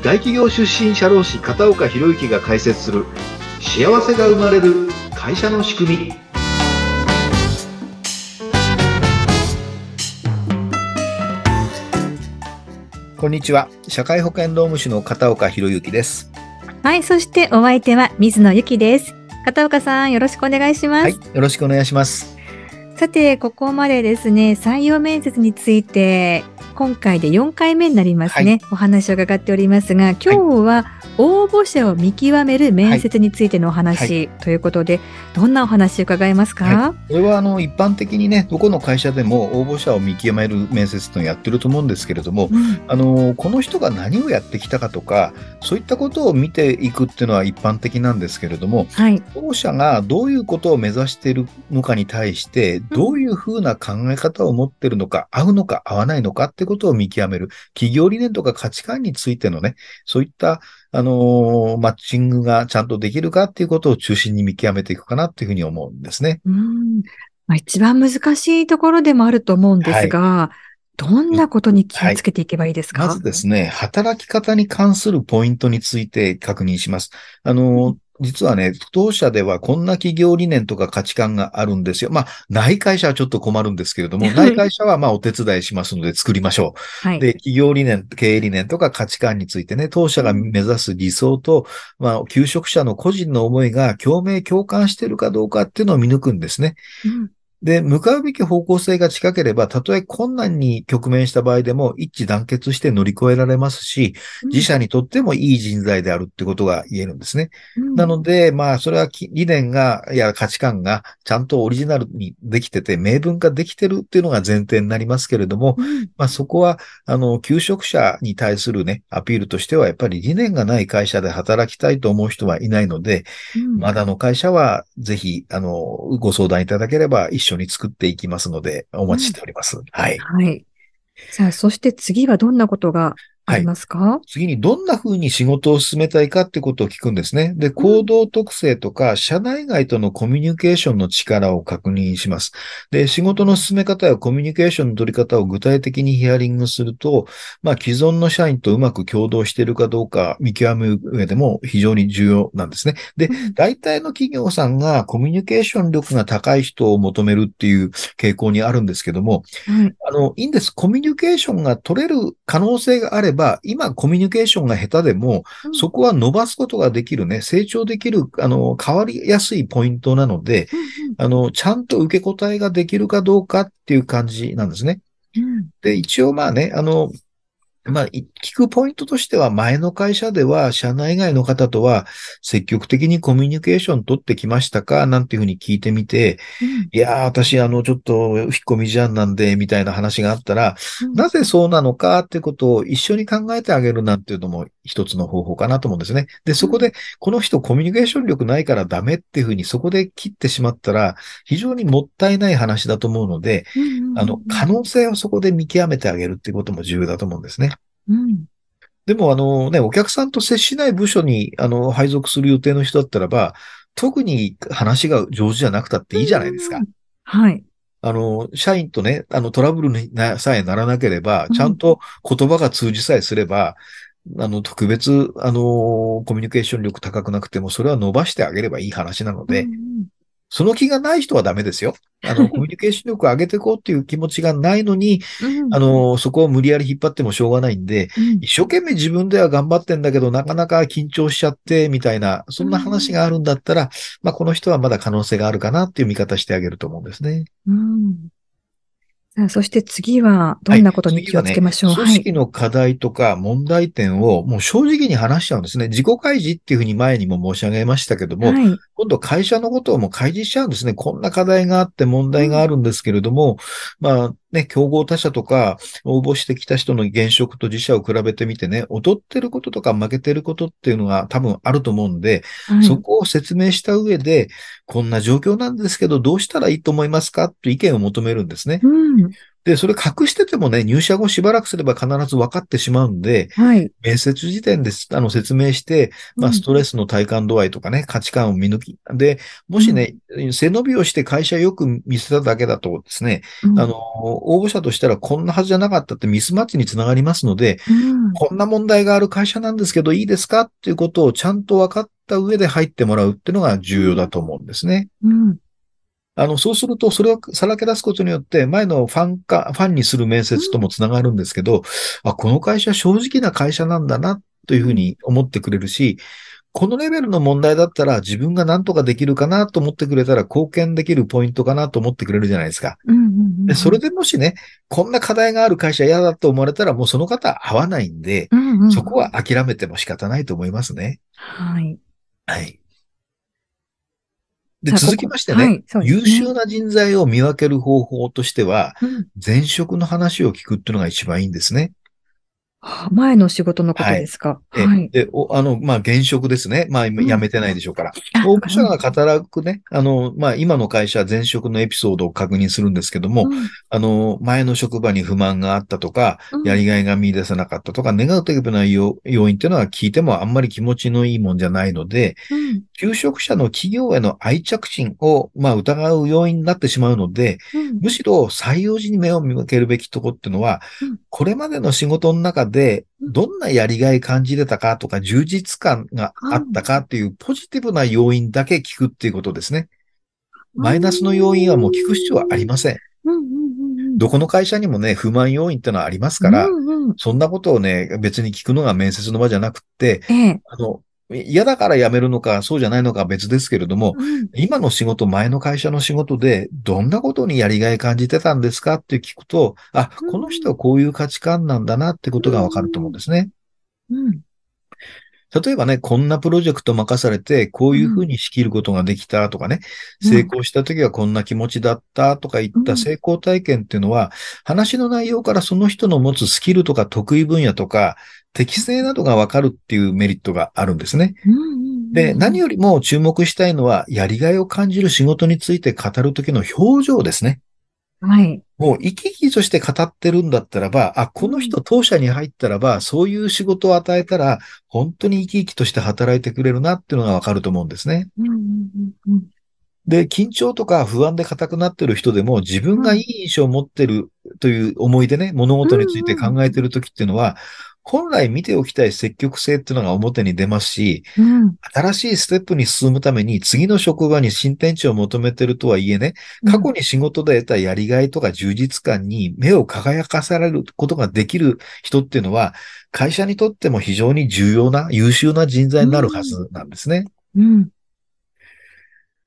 大企業出身社労士片岡博之が解説する幸せが生まれる会社の仕組み。こんにちは。社会保険労務士の片岡博之です。はいそしてお相手は水野由紀です。片岡さんよろしくお願いします。はいよろしくお願いします。さてここまでですね採用面接について今回で4回目になりますね、はい、お話を伺っておりますが今日は応募者を見極める面接についてのお話ということで、どんなお話伺えますか、はい、これはあの一般的にねどこの会社でも応募者を見極める面接というのをやってると思うんですけれども、うん、あのこの人が何をやってきたかとかそういったことを見ていくっていうのは一般的なんですけれども、はい、応募者がどういうことを目指しているのかに対してどういうふうな考え方を持ってるのか、合うのか合わないのかってことを見極める。企業理念とか価値観についてのね、そういった、あのー、マッチングがちゃんとできるかっていうことを中心に見極めていくかなっていうふうに思うんですね。うんまあ、一番難しいところでもあると思うんですが、はいどんなことに気をつけていけばいいですか、はい、まずですね、働き方に関するポイントについて確認します。あの、実はね、当社ではこんな企業理念とか価値観があるんですよ。まあ、内会社はちょっと困るんですけれども、内会社はまあお手伝いしますので作りましょう。はい、で、企業理念、経営理念とか価値観についてね、当社が目指す理想と、まあ、求職者の個人の思いが共鳴、共感しているかどうかっていうのを見抜くんですね。うんで、向かうべき方向性が近ければ、たとえ困難に局面した場合でも一致団結して乗り越えられますし、うん、自社にとってもいい人材であるってことが言えるんですね。うん、なので、まあ、それは理念が、や価値観がちゃんとオリジナルにできてて、明文化できてるっていうのが前提になりますけれども、うん、まあ、そこは、あの、求職者に対するね、アピールとしては、やっぱり理念がない会社で働きたいと思う人はいないので、まだの会社は、ぜひ、あの、ご相談いただければ一緒に作っていきますので、お待ちしております。うん、はい。はい。さあ、そして次はどんなことがありますか、はい、次にどんな風に仕事を進めたいかってことを聞くんですね。で、行動特性とか、社内外とのコミュニケーションの力を確認します。で、仕事の進め方やコミュニケーションの取り方を具体的にヒアリングすると、まあ、既存の社員とうまく共同しているかどうか見極める上でも非常に重要なんですね。で、大体の企業さんがコミュニケーション力が高い人を求めるっていう傾向にあるんですけども、あの、いいんです。コミュニケーションが取れる可能性があれば、今コミュニケーションが下手でも、うん、そこは伸ばすことができるね、成長できる、あの、変わりやすいポイントなので、うんうん、あの、ちゃんと受け答えができるかどうかっていう感じなんですね。うん、で、一応まあね、あの、まあ、聞くポイントとしては、前の会社では、社内外の方とは、積極的にコミュニケーション取ってきましたか？なんていうふうに聞いてみて、うん、いやー、私、あの、ちょっと、引っ込み思案なんで、みたいな話があったら、うん、なぜそうなのかってことを一緒に考えてあげるなんていうのも一つの方法かなと思うんですね。で、そこで、この人コミュニケーション力ないからダメっていうふうにそこで切ってしまったら、非常にもったいない話だと思うので、あの、可能性をそこで見極めてあげるっていうことも重要だと思うんですね。うん。でも、あのね、お客さんと接しない部署に、あの、配属する予定の人だったらば、特に話が上手じゃなくたっていいじゃないですか。はい。あの、社員とね、あの、トラブルにさえならなければ、ちゃんと言葉が通じさえすれば、うん、あの、特別、あの、コミュニケーション力高くなくても、それは伸ばしてあげればいい話なので、うんその気がない人はダメですよ。あの、コミュニケーション力を上げていこうっていう気持ちがないのに、うん、あの、そこを無理やり引っ張ってもしょうがないんで、うん、一生懸命自分では頑張ってんだけど、なかなか緊張しちゃって、みたいな、そんな話があるんだったら、うん、まあ、この人はまだ可能性があるかなっていう見方してあげると思うんですね。うんそして次はどんなことに気をつけましょう、はいね、組織の課題とか問題点をもう正直に話しちゃうんですね。自己開示っていうふうに前にも申し上げましたけども、はい、今度会社のことをもう開示しちゃうんですね。こんな課題があって問題があるんですけれども、うん、まあね、競合他社とか応募してきた人の現職と自社を比べてみてね、劣ってることとか負けてることっていうのが多分あると思うんで、はい、そこを説明した上で、こんな状況なんですけど、どうしたらいいと思いますか？って意見を求めるんですね。うんで、それ隠しててもね、入社後しばらくすれば必ず分かってしまうんで、はい。面接時点です、あの、説明して、まあ、うんストレスの体感度合いとかね、価値観を見抜き。で、もしね、背伸びをして会社よく見せただけだとですね、うんあの、応募者としたらこんなはずじゃなかったってミスマッチにつながりますので、うんこんな問題がある会社なんですけど、いいですかっていうことをちゃんと分かった上で入ってもらうっていうのが重要だと思うんですね。うん。あの、そうすると、それをさらけ出すことによって、前のファンか、ファンにする面接ともつながるんですけど、あ、この会社正直な会社なんだな、というふうに思ってくれるし、このレベルの問題だったら自分が何とかできるかなと思ってくれたら貢献できるポイントかなと思ってくれるじゃないですか。で、それでもしね、こんな課題がある会社嫌だと思われたらもうその方合わないんで、うんうんそこは諦めても仕方ないと思いますね。はい。はい。で、続きましてここはねいね優秀な人材を見分ける方法としては、うん前職の話を聞くっていうのが一番いいんですね。あ 前の仕事のことですか？えはい。で、おあの、まあ、現職ですね。まあ、今うん。辞めてないでしょうから。あ応募者が働くね、あの、まあ、今の会社、前職のエピソードを確認するんですけども、うん。あの、前の職場に不満があったとか、うん。やりがいが見出せなかったとか、ネガティブな要要因っていうのは聞いてもあんまり気持ちのいいもんじゃないので、うん。求職者の企業への愛着心を、まあ、疑う要因になってしまうので、うん。むしろ採用時に目を向けるべきとこっていうのは、うん。これまでの仕事の中で、うんどんなやりがい感じれたかとか、充実感があったかっていうポジティブな要因だけ聞くっていうことですね。マイナスの要因はもう聞く必要はありません。どこの会社にもね、不満要因ってのはありますから、そんなことをね、別に聞くのが面接の場じゃなくって、ええ。あの、嫌だから辞めるのか、そうじゃないのかは別ですけれども、うん。今の仕事、前の会社の仕事で、どんなことにやりがい感じてたんですかって聞くと、あ、うんこの人はこういう価値観なんだなってことがわかると思うんですね。うん例えばね、こんなプロジェクト任されて、こういうふうに仕切ることができたとかね、うん成功した時はこんな気持ちだったとかいった成功体験っていうのは、話の内容からその人の持つスキルとか得意分野とか、適性などがわかるっていうメリットがあるんですね。うんうんうんで、何よりも注目したいのは、やりがいを感じる仕事について語る時の表情ですね。はい。もう生き生きとして語ってるんだったらば、あ、この人当社に入ったらば、そういう仕事を与えたら、本当に生き生きとして働いてくれるなっていうのがわかると思うんですね。うんうんうんうんで、緊張とか不安で硬くなってる人でも、自分がいい印象を持ってるという思いでね、物事について考えてる時っていうのは、本来見ておきたい積極性っていうのが表に出ますし、うん。新しいステップに進むために次の職場に新天地を求めてるとはいえね、過去に仕事で得たやりがいとか充実感に目を輝かされることができる人っていうのは、会社にとっても非常に重要な優秀な人材になるはずなんですね。うん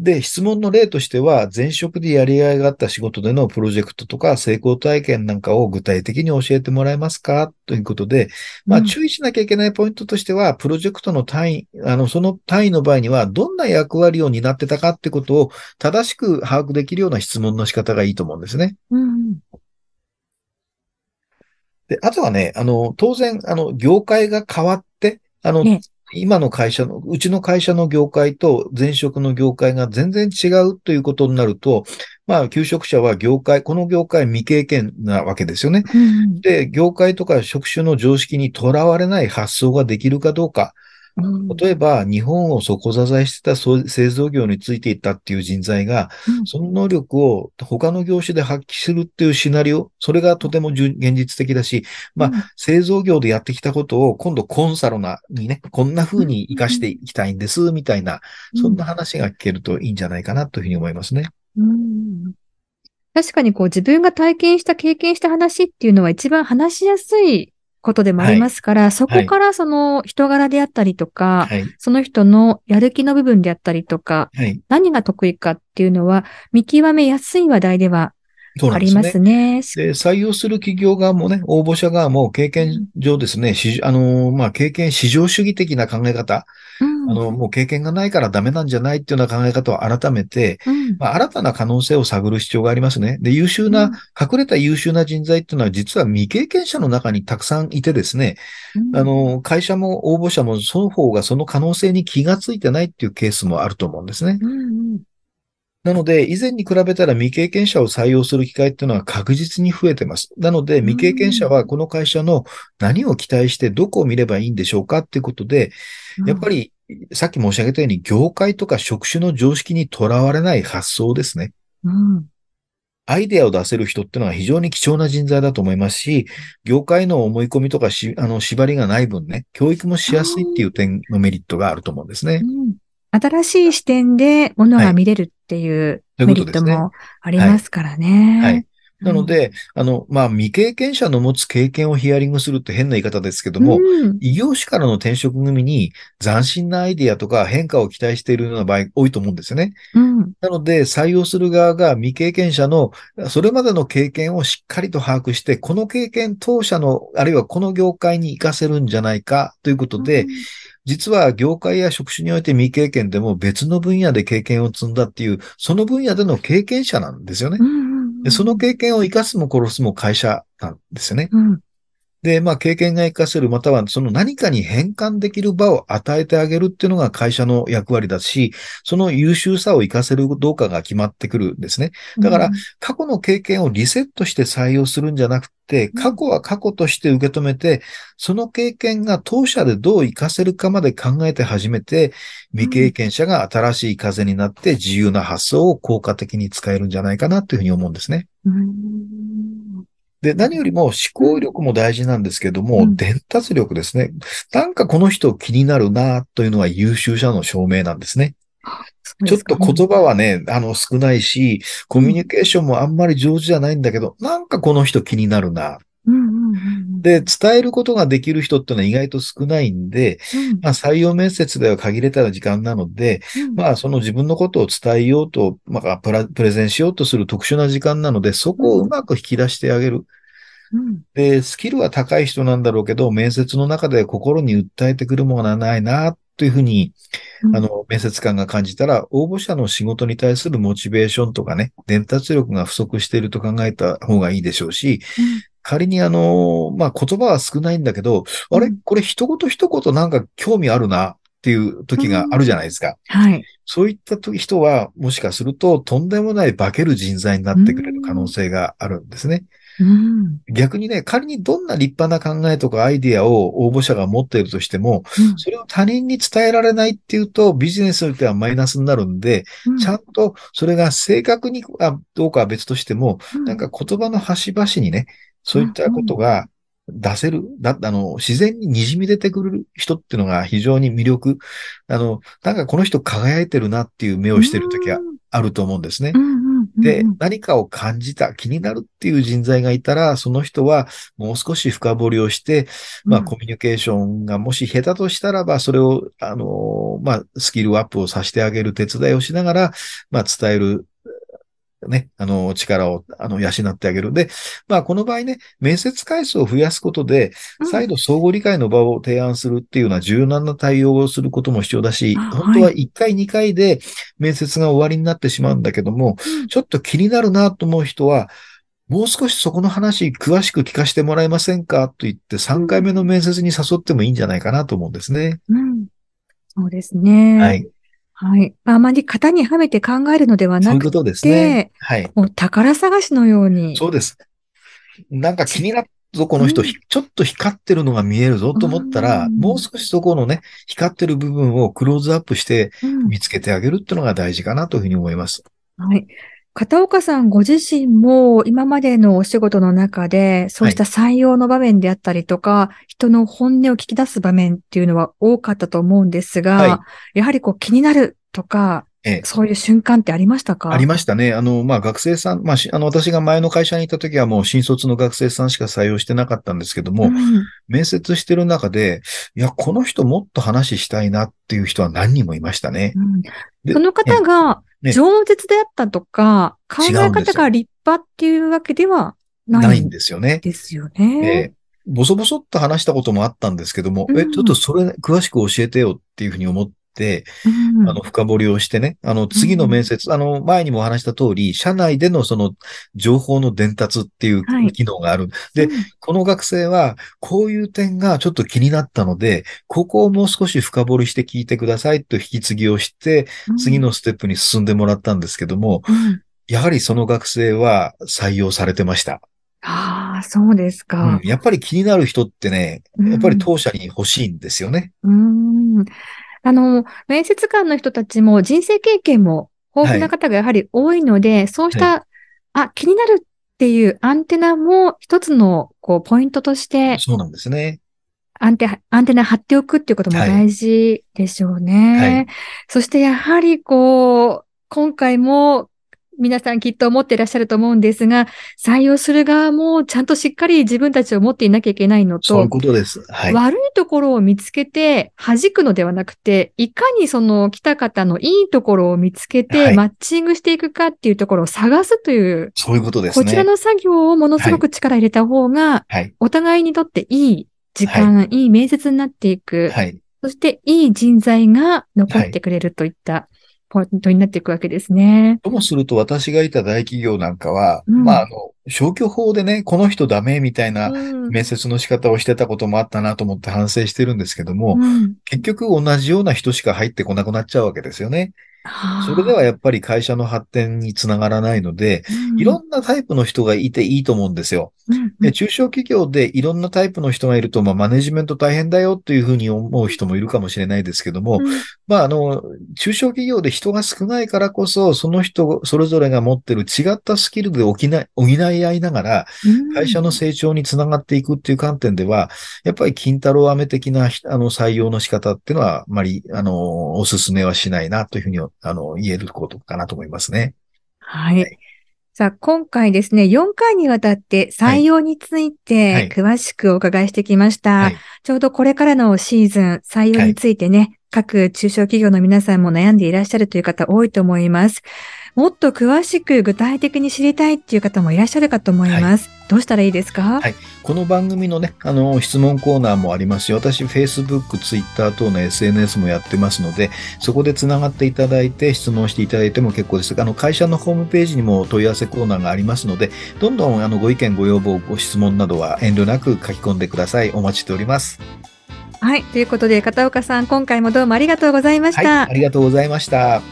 で、質問の例としては、前職でやりがいがあった仕事でのプロジェクトとか成功体験なんかを具体的に教えてもらえますか？ということで、まあうん。注意しなきゃいけないポイントとしては、プロジェクトの単位、あの、その単位の場合には、どんな役割を担ってたかってことを正しく把握できるような質問の仕方がいいと思うんですね。うんで、あとはね、あの、当然、あの、業界が変わって、あのええ、今の会社の、うちの会社の業界と前職の業界が全然違うということになると、まあ、求職者は業界、この業界未経験なわけですよね。うんで、業界とか職種の常識にとらわれない発想ができるかどうか。うん。例えば、日本を底支えしてたそう製造業についていたっていう人材が、うん。その能力を他の業種で発揮するっていうシナリオ、それがとても現実的だし、まあうん。製造業でやってきたことを今度コンサルなにね、こんな風に活かしていきたいんです、みたいな、そんな話が聞けるといいんじゃないかなというふうに思いますね。うん。確かにこう自分が体験した経験した話っていうのは一番話しやすいことでもありますから、そこからその人柄であったりとか、はい。その人のやる気の部分であったりとか、はい。何が得意かっていうのは見極めやすい話題ではそうなんですね。ありますね。で、採用する企業側もね、応募者側も経験上ですね、市あのー、まあ、経験市場主義的な考え方、うんあの、もう経験がないからダメなんじゃないっていうような考え方を改めて、うんまあ、新たな可能性を探る必要がありますね。で、優秀な、うん隠れた優秀な人材っていうのは実は未経験者の中にたくさんいてですね、あの、会社も応募者も双方がその可能性に気がついてないっていうケースもあると思うんですね。うんうんなので、以前に比べたら未経験者を採用する機会っていうのは確実に増えてます。なので、未経験者はこの会社の何を期待してどこを見ればいいんでしょうかっていうことで、やっぱり、さっき申し上げたように、業界とか職種の常識にとらわれない発想ですね。うん。アイデアを出せる人ってのは非常に貴重な人材だと思いますし、業界の思い込みとかし、あの、縛りがない分ね、教育もしやすいっていう点のメリットがあると思うんですね。うん新しい視点でものが見れるっていうメリットもありますからね。はい。なので、あの、まあ、未経験者の持つ経験をヒアリングするって変な言い方ですけどうん、も、うん異業種からの転職組に斬新なアイディアとか変化を期待しているような場合多いと思うんですよね。うんなので、採用する側が未経験者のそれまでの経験をしっかりと把握して、この経験当社の、あるいはこの業界に活かせるんじゃないかということで、実は業界や職種において未経験でも別の分野で経験を積んだっていう、その分野での経験者なんですよねう。んうんでその経験を生かすも殺すも会社なんですよね。うんで、まあ経験が活かせる、またはその何かに変換できる場を与えてあげるっていうのが会社の役割だし、その優秀さを活かせるかどうかが決まってくるんですね。だから、過去の経験をリセットして採用するんじゃなくて、過去は過去として受け止めて、その経験が当社でどう活かせるかまで考えて初めて、未経験者が新しい風になって自由な発想を効果的に使えるんじゃないかなというふうに思うんですね。うんで、何よりも思考力も大事なんですけども、うん伝達力ですね。なんかこの人気になるなというのは優秀者の証明なんですね。ちょっと言葉はね、あの少ないし、コミュニケーションもあんまり上手じゃないんだけど、なんかこの人気になるな。で、伝えることができる人ってのは意外と少ないんで、うん。まあ採用面接では限れた時間なので、うん。まあその自分のことを伝えようと、まあプラプレゼンしようとする特殊な時間なので、そこをうまく引き出してあげる。うん。で、スキルは高い人なんだろうけど、面接の中で心に訴えてくるものはないな、というふうに、うん。あの、面接官が感じたら、応募者の仕事に対するモチベーションとかね、伝達力が不足していると考えた方がいいでしょうし、仮にあの、まあ、言葉は少ないんだけど、あれ？うん。これ一言一言なんか興味あるな、っていう時があるじゃないですか。はい。そういった時人は、もしかすると、とんでもない化ける人材になってくれる可能性があるんですね。うん。逆にね、仮にどんな立派な考えとかアイディアを応募者が持っているとしても、それを他人に伝えられないっていうと、ビジネスにおいてはマイナスになるんで、うん。ちゃんとそれが正確にあどうかは別としても、うん。なんか言葉の端々にね、そういったことが出せる、だ、あの、自然に滲み出てくる人っていうのが非常に魅力。あの、なんかこの人輝いてるなっていう目をしてる時はあると思うんですね。でうん、何かを感じた、気になるっていう人材がいたら、その人はもう少し深掘りをして、まあ、うん。コミュニケーションがもし下手としたらば、それを、あの、まあ、スキルアップをさせてあげる手伝いをしながら、まあ、伝える、ね、あの、力を、あの、養ってあげる。で、まあ、この場合ね、面接回数を増やすことで、うん再度相互理解の場を提案するっていうような柔軟な対応をすることも必要だし、あ本当はは1回2回で面接が終わりになってしまうんだけども、ちょっと気になるなと思う人は、もう少しそこの話詳しく聞かせてもらえませんかと言って3回目の面接に誘ってもいいんじゃないかなと思うんですね。うんそうですね。はい。はい。あまり型にはめて考えるのではそういうですね。はい。もう宝探しのように。そうです。なんか気になったぞ、この人、うんひちょっと光ってるのが見えるぞと思ったら、うんもう少しそこのね、光ってる部分をクローズアップしてうん見つけてあげるっていうのが大事かなというふうに思います。はい。片岡さんご自身も今までのお仕事の中で、そうした採用の場面であったりとか、人の本音を聞き出す場面っていうのは多かったと思うんですが、はやはりこう気になるとか、ええ。そういう瞬間ってありましたか？ありましたね。あの、まあ、学生さん、まあ、しあの、私が前の会社にいた時はもう新卒の学生さんしか採用してなかったんですけども、うん。面接してる中で、いや、この人もっと話したいなっていう人は何人もいましたね。うん。でその方がね。饒舌であったとか、考え方が立派っていうわけではなないいんんですよね。ですよえね。えボソボソっと話したこともあったんですけども、うん。え、ちょっとそれ詳しく教えてよっていうふうに思って、うん、あの、深掘りをしてね、あの、次の面接、うん、あの、前にもお話した通り、社内でのその情報の伝達っていう機能がある。はい、で、うん、この学生は、こういう点がちょっと気になったので、ここをもう少し深掘りして聞いてくださいと引き継ぎをして、次のステップに進んでもらったんですけども、やはりその学生は採用されてました。ああ、そうですか、うん、やっぱり気になる人ってね、やっぱり当社に欲しいんですよね。うん。あの、面接官の人たちも人生経験も豊富な方がやはり多いので、はい、そうした、はい、あ、気になるっていうアンテナも一つのこうポイントとして、そうなんですね。アンテアンテナ張っておくっていうことも大事でしょうね。はい、そしてやはりこう、今回も皆さんきっと思っていらっしゃると思うんですが、採用する側もちゃんとしっかり自分たちを持っていなきゃいけないのと、そういうことです。はい、悪いところを見つけて弾くのではなくて、いかにその来た方のいいところを見つけて、マッチングしていくかっていうところを探すという、そういうことですね。こちらの作業をものすごく力入れた方が、はい、お互いにとっていい時間、はい、いい面接になっていく。はい、そしていい人材が残ってくれるといった、ポイントになっていくわけですね。ともすると私がいた大企業なんかは、うん、まあ、あの、消去法でね、この人ダメみたいな面接の仕方をしてたこともあったなと思って反省してるんですけども、うん、結局同じような人しか入ってこなくなっちゃうわけですよね。それではやっぱり会社の発展につながらないので、うん、いろんなタイプの人がいていいと思うんですよ。で中小企業でいろんなタイプの人がいると、まあ、マネジメント大変だよというふうに思う人もいるかもしれないですけども、うん、まあ、あの、中小企業で人が少ないからこそ、その人それぞれが持ってる違ったスキルで補い補い合いながら、会社の成長につながっていくっていう観点では、やっぱり金太郎飴的なあの採用の仕方っていうのは、あまり、あの、お勧めはしないなというふうにあの、言えることかなと思いますね。はい。はい、さあ、今回ですね、4回にわたって採用について詳しくお伺いしてきました。はいはい、ちょうどこれからのシーズン、採用についてね、各中小企業の皆さんも悩んでいらっしゃるという方多いと思います。もっと詳しく具体的に知りたいっていう方もいらっしゃるかと思います。はい、どうしたらいいですか？はい。この番組のね、あの、質問コーナーもありますし、私、Facebook、Twitter 等の SNS もやってますので、そこで繋がっていただいて、質問していただいても結構です。あの、会社のホームページにも問い合わせコーナーがありますので、どんどんあのご意見、ご要望、ご質問などは遠慮なく書き込んでください。お待ちしております。はい。ということで、片岡さん、今回もどうもありがとうございました。はい、ありがとうございました。